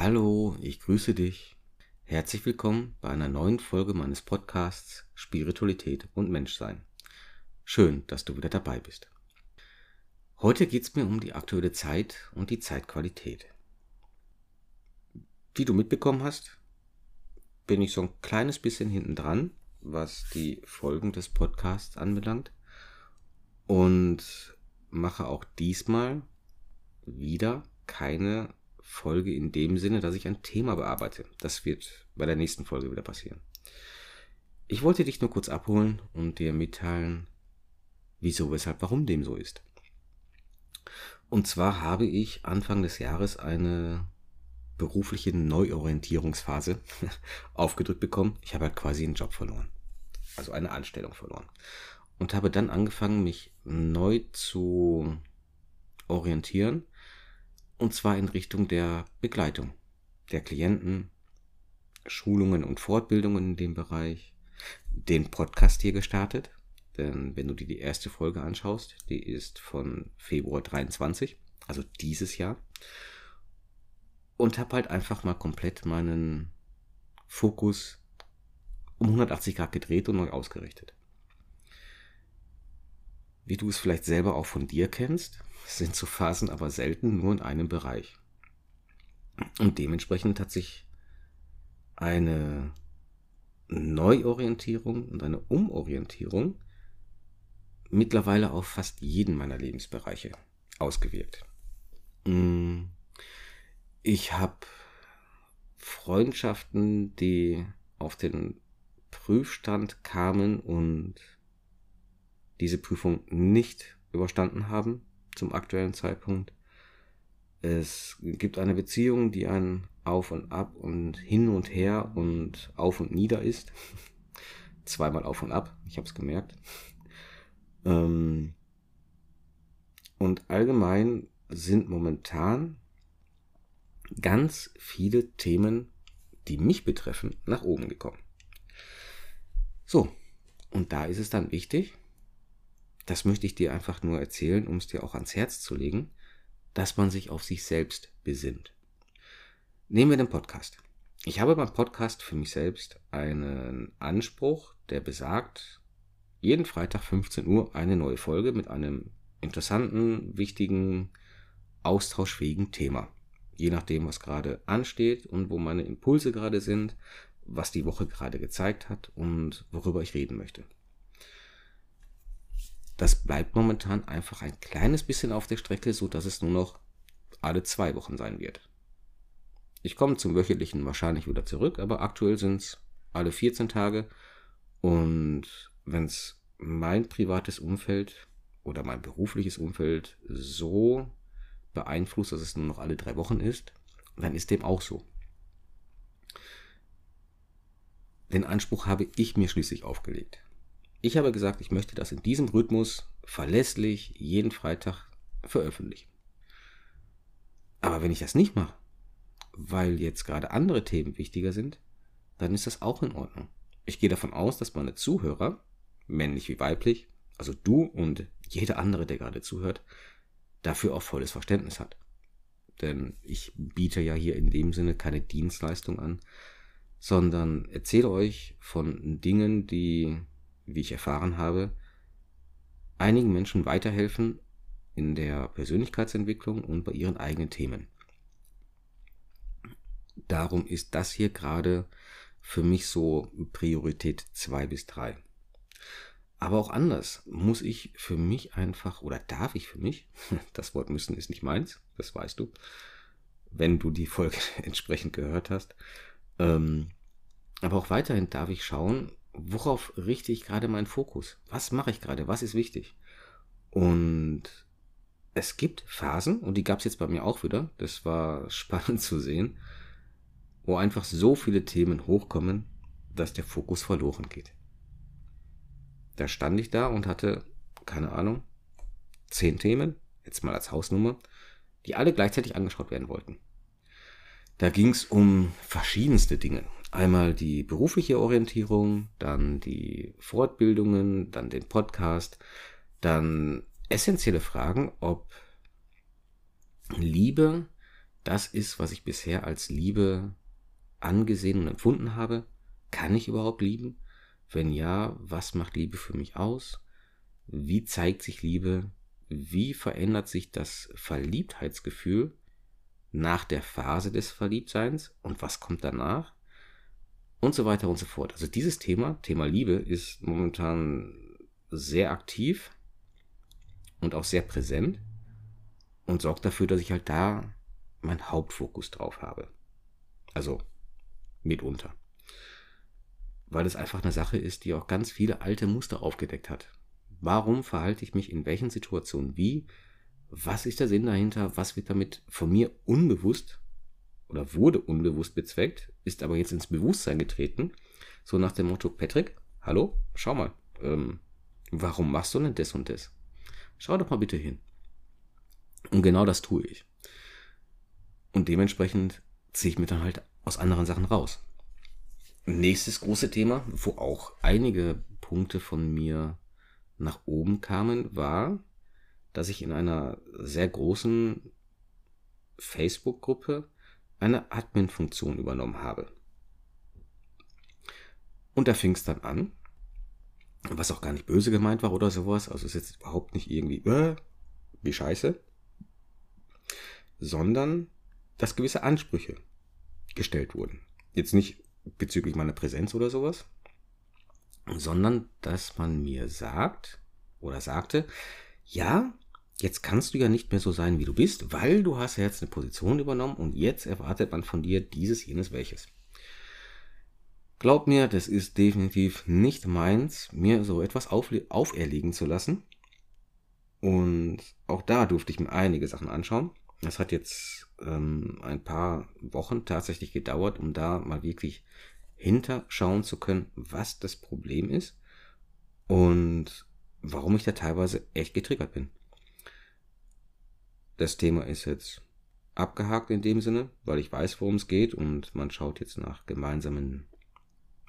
Hallo, ich grüße dich. Herzlich willkommen bei einer neuen Folge meines Podcasts Spiritualität und Menschsein. Schön, dass du wieder dabei bist. Heute geht es mir um die aktuelle Zeit und die Zeitqualität. Wie du mitbekommen hast, bin ich so ein kleines bisschen hinten dran, was die Folgen des Podcasts anbelangt und mache auch diesmal wieder keine Folge in dem Sinne, dass ich ein Thema bearbeite. Das wird bei der nächsten Folge wieder passieren. Ich wollte dich nur kurz abholen und dir mitteilen, wieso, weshalb, warum dem so ist. Und zwar habe ich Anfang des Jahres eine berufliche Neuorientierungsphase aufgedrückt bekommen. Ich habe halt quasi einen Job verloren. Also eine Anstellung verloren. Und habe dann angefangen, mich neu zu orientieren und zwar in Richtung der Begleitung der Klienten, Schulungen und Fortbildungen in dem Bereich, den Podcast hier gestartet. Denn wenn du dir die erste Folge anschaust, die ist von Februar 23, also dieses Jahr. Und habe halt einfach mal komplett meinen Fokus um 180 Grad gedreht und neu ausgerichtet. Wie du es vielleicht selber auch von dir kennst, sind so Phasen aber selten nur in einem Bereich. Und dementsprechend hat sich eine Neuorientierung und eine Umorientierung mittlerweile auf fast jeden meiner Lebensbereiche ausgewirkt. Mm, ich habe Freundschaften, die auf den Prüfstand kamen und diese Prüfung nicht überstanden haben zum aktuellen Zeitpunkt. Es gibt eine Beziehung, die ein Auf und Ab und hin und her und auf und nieder ist. Zweimal auf und ab, ich habe es gemerkt. Ähm und allgemein sind momentan ganz viele Themen, die mich betreffen, nach oben gekommen. So, und da ist es dann wichtig, das möchte ich dir einfach nur erzählen, um es dir auch ans Herz zu legen, dass man sich auf sich selbst besinnt. Nehmen wir den Podcast. Ich habe beim Podcast für mich selbst einen Anspruch, der besagt, jeden Freitag 15 Uhr eine neue Folge mit einem interessanten, wichtigen, austauschfähigen Thema. Je nachdem, was gerade ansteht und wo meine Impulse gerade sind, was die Woche gerade gezeigt hat und worüber ich reden möchte. Das bleibt momentan einfach ein kleines bisschen auf der Strecke, so dass es nur noch alle zwei Wochen sein wird. Ich komme zum wöchentlichen wahrscheinlich wieder zurück, aber aktuell sind es alle 14 Tage. Und wenn es mein privates Umfeld oder mein berufliches Umfeld so beeinflusst, dass es nur noch alle drei Wochen ist, dann ist dem auch so. Den Anspruch habe ich mir schließlich aufgelegt. Ich habe gesagt, ich möchte das in diesem Rhythmus verlässlich jeden Freitag veröffentlichen. Aber wenn ich das nicht mache, weil jetzt gerade andere Themen wichtiger sind, dann ist das auch in Ordnung. Ich gehe davon aus, dass meine Zuhörer, männlich wie weiblich, also du und jeder andere, der gerade zuhört, dafür auch volles Verständnis hat. Denn ich biete ja hier in dem Sinne keine Dienstleistung an, sondern erzähle euch von Dingen, die wie ich erfahren habe, einigen Menschen weiterhelfen in der Persönlichkeitsentwicklung und bei ihren eigenen Themen. Darum ist das hier gerade für mich so Priorität 2 bis 3. Aber auch anders muss ich für mich einfach oder darf ich für mich, das Wort müssen ist nicht meins, das weißt du, wenn du die Folge entsprechend gehört hast. Ähm, aber auch weiterhin darf ich schauen, worauf richte ich gerade meinen Fokus? Was mache ich gerade? Was ist wichtig? Und es gibt Phasen, und die gab es jetzt bei mir auch wieder, das war spannend zu sehen, wo einfach so viele Themen hochkommen, dass der Fokus verloren geht. Da stand ich da und hatte, keine Ahnung, zehn Themen, jetzt mal als Hausnummer, die alle gleichzeitig angeschaut werden wollten. Da ging es um verschiedenste Dinge. Einmal die berufliche Orientierung, dann die Fortbildungen, dann den Podcast, dann essentielle Fragen, ob Liebe das ist, was ich bisher als Liebe angesehen und empfunden habe. Kann ich überhaupt lieben? Wenn ja, was macht Liebe für mich aus? Wie zeigt sich Liebe? Wie verändert sich das Verliebtheitsgefühl nach der Phase des Verliebtseins? Und was kommt danach? Und so weiter und so fort. Also dieses Thema, Thema Liebe, ist momentan sehr aktiv und auch sehr präsent und sorgt dafür, dass ich halt da meinen Hauptfokus drauf habe. Also mitunter. Weil es einfach eine Sache ist, die auch ganz viele alte Muster aufgedeckt hat. Warum verhalte ich mich in welchen Situationen wie? Was ist der Sinn dahinter? Was wird damit von mir unbewusst oder wurde unbewusst bezweckt, ist aber jetzt ins Bewusstsein getreten? So nach dem Motto, Patrick, hallo, schau mal, ähm, warum machst du denn das und das? Schau doch mal bitte hin. Und genau das tue ich. Und dementsprechend ziehe ich mir dann halt aus anderen Sachen raus. Nächstes große Thema, wo auch einige Punkte von mir nach oben kamen, war, dass ich in einer sehr großen Facebook-Gruppe eine Admin-Funktion übernommen habe. Und da fing es dann an, was auch gar nicht böse gemeint war oder sowas, also ist jetzt überhaupt nicht irgendwie, äh, wie scheiße, sondern dass gewisse Ansprüche gestellt wurden. Jetzt nicht bezüglich meiner Präsenz oder sowas, sondern dass man mir sagt oder sagte, ja, jetzt kannst du ja nicht mehr so sein, wie du bist, weil du hast ja jetzt eine Position übernommen und jetzt erwartet man von dir dieses, jenes, welches. Glaub mir, das ist definitiv nicht meins, mir so etwas auferlegen zu lassen. Und auch da durfte ich mir einige Sachen anschauen. Das hat jetzt ähm, ein paar Wochen tatsächlich gedauert, um da mal wirklich hinterschauen zu können, was das Problem ist und warum ich da teilweise echt getriggert bin. Das Thema ist jetzt abgehakt in dem Sinne, weil ich weiß, worum es geht und man schaut jetzt nach gemeinsamen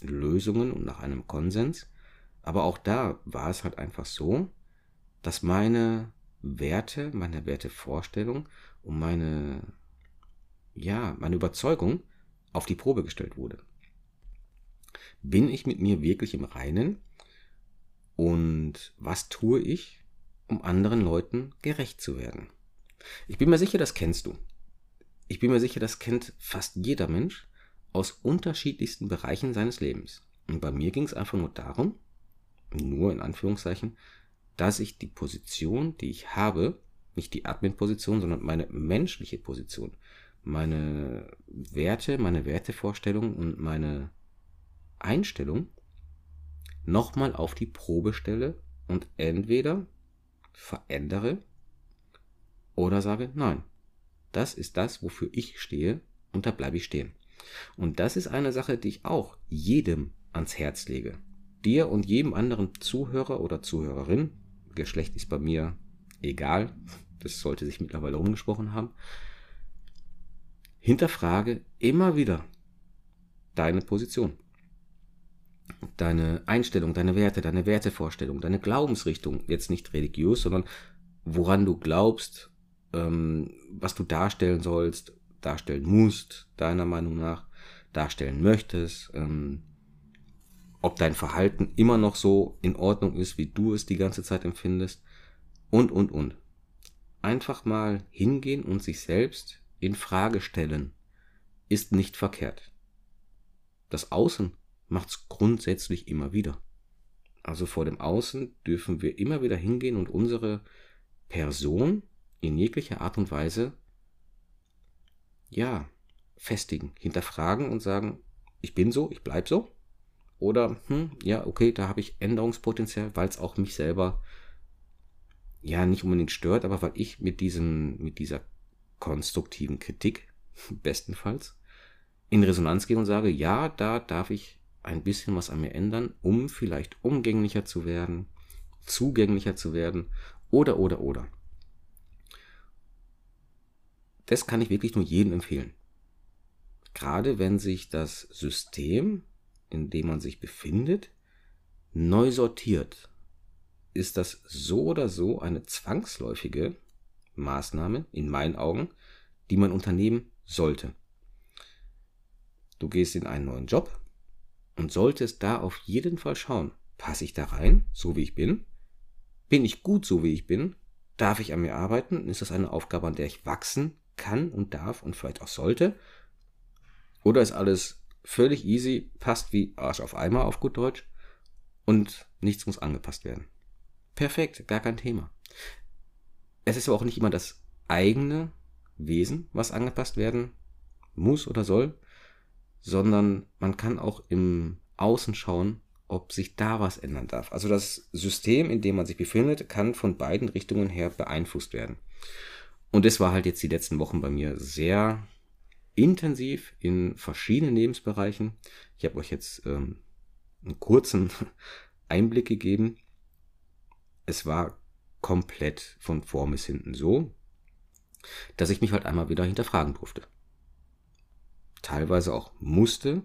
Lösungen und nach einem Konsens. Aber auch da war es halt einfach so, dass meine Werte, meine Wertevorstellung und meine, ja, meine Überzeugung auf die Probe gestellt wurde. Bin ich mit mir wirklich im Reinen? Und was tue ich, um anderen Leuten gerecht zu werden? Ich bin mir sicher, das kennst du. Ich bin mir sicher, das kennt fast jeder Mensch aus unterschiedlichsten Bereichen seines Lebens. Und bei mir ging es einfach nur darum, nur in Anführungszeichen, dass ich die Position, die ich habe, nicht die Admin-Position, sondern meine menschliche Position, meine Werte, meine Wertevorstellung und meine Einstellung nochmal auf die Probe stelle und entweder verändere oder sage, nein, das ist das, wofür ich stehe und da bleibe ich stehen. Und das ist eine Sache, die ich auch jedem ans Herz lege. Dir und jedem anderen Zuhörer oder Zuhörerin, Geschlecht ist bei mir egal, das sollte sich mittlerweile umgesprochen haben, hinterfrage immer wieder deine Position, deine Einstellung, deine Werte, deine Wertevorstellung, deine Glaubensrichtung, jetzt nicht religiös, sondern woran du glaubst, ähm, was du darstellen sollst, darstellen musst, deiner Meinung nach, darstellen möchtest, ähm, ob dein Verhalten immer noch so in Ordnung ist, wie du es die ganze Zeit empfindest und, und, und. Einfach mal hingehen und sich selbst in Frage stellen, ist nicht verkehrt. Das Außen macht's grundsätzlich immer wieder. Also vor dem Außen dürfen wir immer wieder hingehen und unsere Person in jeglicher Art und Weise, ja, festigen, hinterfragen und sagen, ich bin so, ich bleib so. Oder, hm, ja, okay, da habe ich Änderungspotenzial, weil es auch mich selber ja nicht unbedingt stört, aber weil ich mit diesem, mit dieser konstruktiven Kritik, bestenfalls, in Resonanz gehe und sage, ja, da darf ich ein bisschen was an mir ändern, um vielleicht umgänglicher zu werden, zugänglicher zu werden, oder, oder, oder. Das kann ich wirklich nur jedem empfehlen. Gerade wenn sich das System, in dem man sich befindet, neu sortiert, ist das so oder so eine zwangsläufige Maßnahme, in meinen Augen, die mein Unternehmen sollte. Du gehst in einen neuen Job und solltest da auf jeden Fall schauen, passe ich da rein, so wie ich bin? Bin ich gut, so wie ich bin? Darf ich an mir arbeiten? Ist das eine Aufgabe, an der ich wachsen kann und darf und vielleicht auch sollte? Oder ist alles völlig easy, passt wie Arsch auf Eimer auf gut Deutsch und nichts muss angepasst werden? Perfekt, gar kein Thema. Es ist aber auch nicht immer das eigene Wesen, was angepasst werden muss oder soll, sondern man kann auch im Außen schauen, ob sich da was ändern darf. Also das System, in dem man sich befindet, kann von beiden Richtungen her beeinflusst werden. Und das war halt jetzt die letzten Wochen bei mir sehr intensiv in verschiedenen Lebensbereichen. Ich habe euch jetzt ähm, einen kurzen Einblick gegeben. Es war komplett von vorn bis hinten so, dass ich mich halt einmal wieder hinterfragen durfte teilweise auch musste,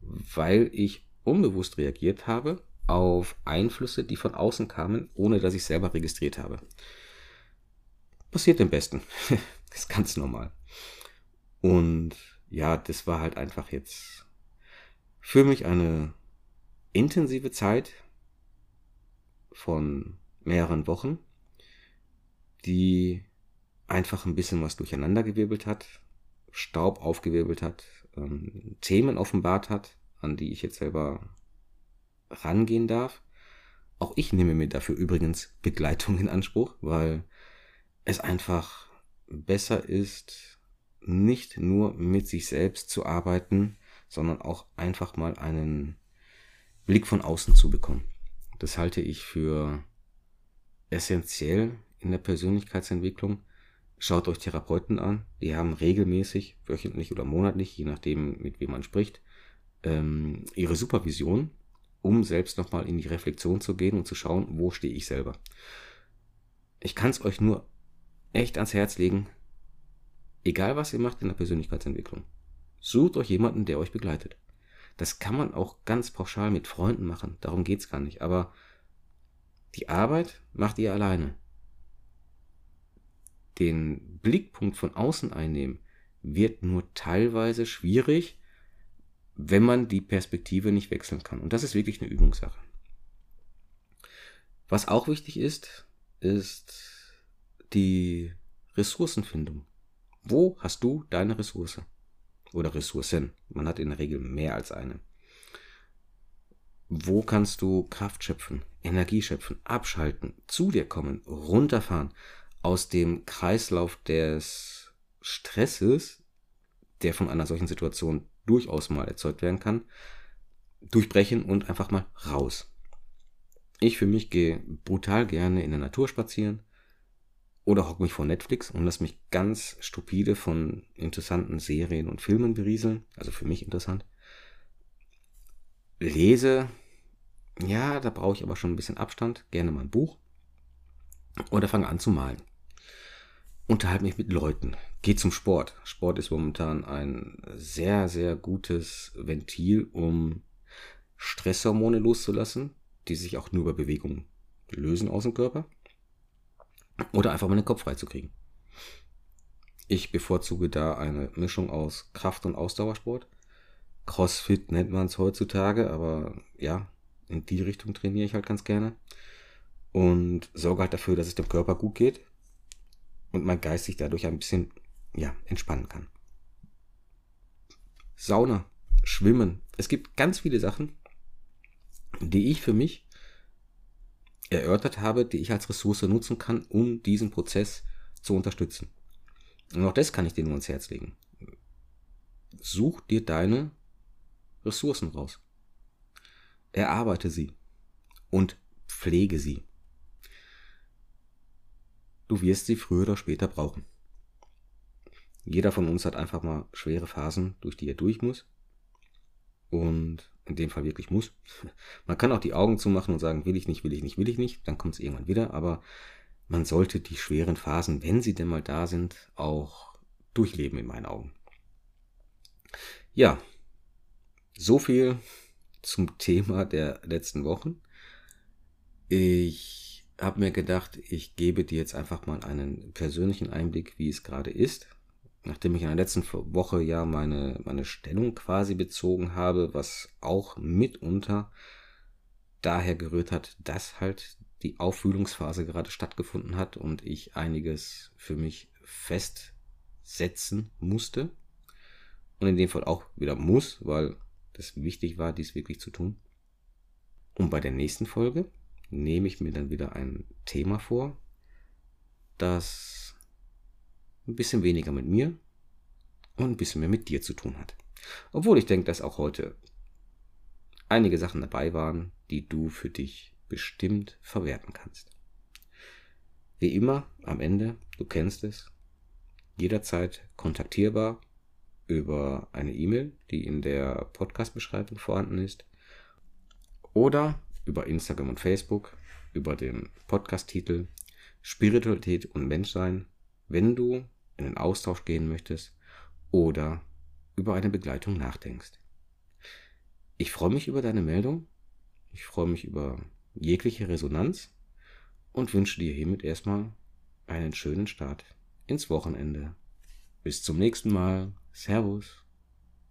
weil ich unbewusst reagiert habe auf Einflüsse, die von außen kamen, ohne dass ich selber registriert habe. Passiert dem Besten. ist ganz normal. Und ja, das war halt einfach jetzt für mich eine intensive Zeit von mehreren Wochen, die einfach ein bisschen was durcheinandergewirbelt hat, Staub aufgewirbelt hat, ähm, Themen offenbart hat, an die ich jetzt selber rangehen darf. Auch ich nehme mir dafür übrigens Begleitung in Anspruch, weil es einfach besser ist, nicht nur mit sich selbst zu arbeiten, sondern auch einfach mal einen Blick von außen zu bekommen. Das halte ich für essentiell in der Persönlichkeitsentwicklung, Schaut euch Therapeuten an. Die haben regelmäßig, wöchentlich oder monatlich, je nachdem, mit wem man spricht, ähm, ihre Supervision, um selbst nochmal in die Reflexion zu gehen und zu schauen, wo stehe ich selber. Ich kann es euch nur echt ans Herz legen, egal was ihr macht in der Persönlichkeitsentwicklung, sucht euch jemanden, der euch begleitet. Das kann man auch ganz pauschal mit Freunden machen, darum geht es gar nicht. Aber die Arbeit macht ihr alleine den Blickpunkt von außen einnehmen, wird nur teilweise schwierig, wenn man die Perspektive nicht wechseln kann. Und das ist wirklich eine Übungssache. Was auch wichtig ist, ist die Ressourcenfindung. Wo hast du deine Ressource? Oder Ressourcen. Man hat in der Regel mehr als eine. Wo kannst du Kraft schöpfen, Energie schöpfen, abschalten, zu dir kommen, runterfahren, aus dem Kreislauf des Stresses, der von einer solchen Situation durchaus mal erzeugt werden kann, durchbrechen und einfach mal raus. Ich für mich gehe brutal gerne in der Natur spazieren oder hocke mich vor Netflix und lasse mich ganz stupide von interessanten Serien und Filmen berieseln, also für mich interessant. Lese, ja, da brauche ich aber schon ein bisschen Abstand, gerne mal ein Buch oder fange an zu malen unterhalte mich mit Leuten, gehe zum Sport. Sport ist momentan ein sehr, sehr gutes Ventil, um Stresshormone loszulassen, die sich auch nur über Bewegung lösen aus dem Körper. Oder einfach mal den Kopf freizukriegen. Ich bevorzuge da eine Mischung aus Kraft- und Ausdauersport. Crossfit nennt man es heutzutage, aber ja, in die Richtung trainiere ich halt ganz gerne. Und sorge halt dafür, dass es dem Körper gut geht, und mein Geist sich dadurch ein bisschen ja, entspannen kann. Sauna, Schwimmen. Es gibt ganz viele Sachen, die ich für mich erörtert habe, die ich als Ressource nutzen kann, um diesen Prozess zu unterstützen. Und auch das kann ich dir nur ans Herz legen. Such dir deine Ressourcen raus. Erarbeite sie und pflege sie. Du wirst sie früher oder später brauchen. Jeder von uns hat einfach mal schwere Phasen, durch die er durch muss. Und in dem Fall wirklich muss. Man kann auch die Augen zumachen und sagen, will ich nicht, will ich nicht, will ich nicht. Dann kommt es irgendwann wieder. Aber man sollte die schweren Phasen, wenn sie denn mal da sind, auch durchleben in meinen Augen. Ja, so viel zum Thema der letzten Wochen. Ich habe mir gedacht, ich gebe dir jetzt einfach mal einen persönlichen Einblick, wie es gerade ist, nachdem ich in der letzten Woche ja meine, meine Stellung quasi bezogen habe, was auch mitunter daher gerührt hat, dass halt die Aufwühlungsphase gerade stattgefunden hat und ich einiges für mich festsetzen musste. Und in dem Fall auch wieder muss, weil das wichtig war, dies wirklich zu tun. Und bei der nächsten Folge nehme ich mir dann wieder ein Thema vor, das ein bisschen weniger mit mir und ein bisschen mehr mit dir zu tun hat. Obwohl ich denke, dass auch heute einige Sachen dabei waren, die du für dich bestimmt verwerten kannst. Wie immer, am Ende, du kennst es, jederzeit kontaktierbar über eine E-Mail, die in der Podcast-Beschreibung vorhanden ist, oder über Instagram und Facebook, über den Podcast-Titel Spiritualität und Menschsein, wenn du in den Austausch gehen möchtest oder über eine Begleitung nachdenkst. Ich freue mich über deine Meldung, ich freue mich über jegliche Resonanz und wünsche dir hiermit erstmal einen schönen Start ins Wochenende. Bis zum nächsten Mal. Servus.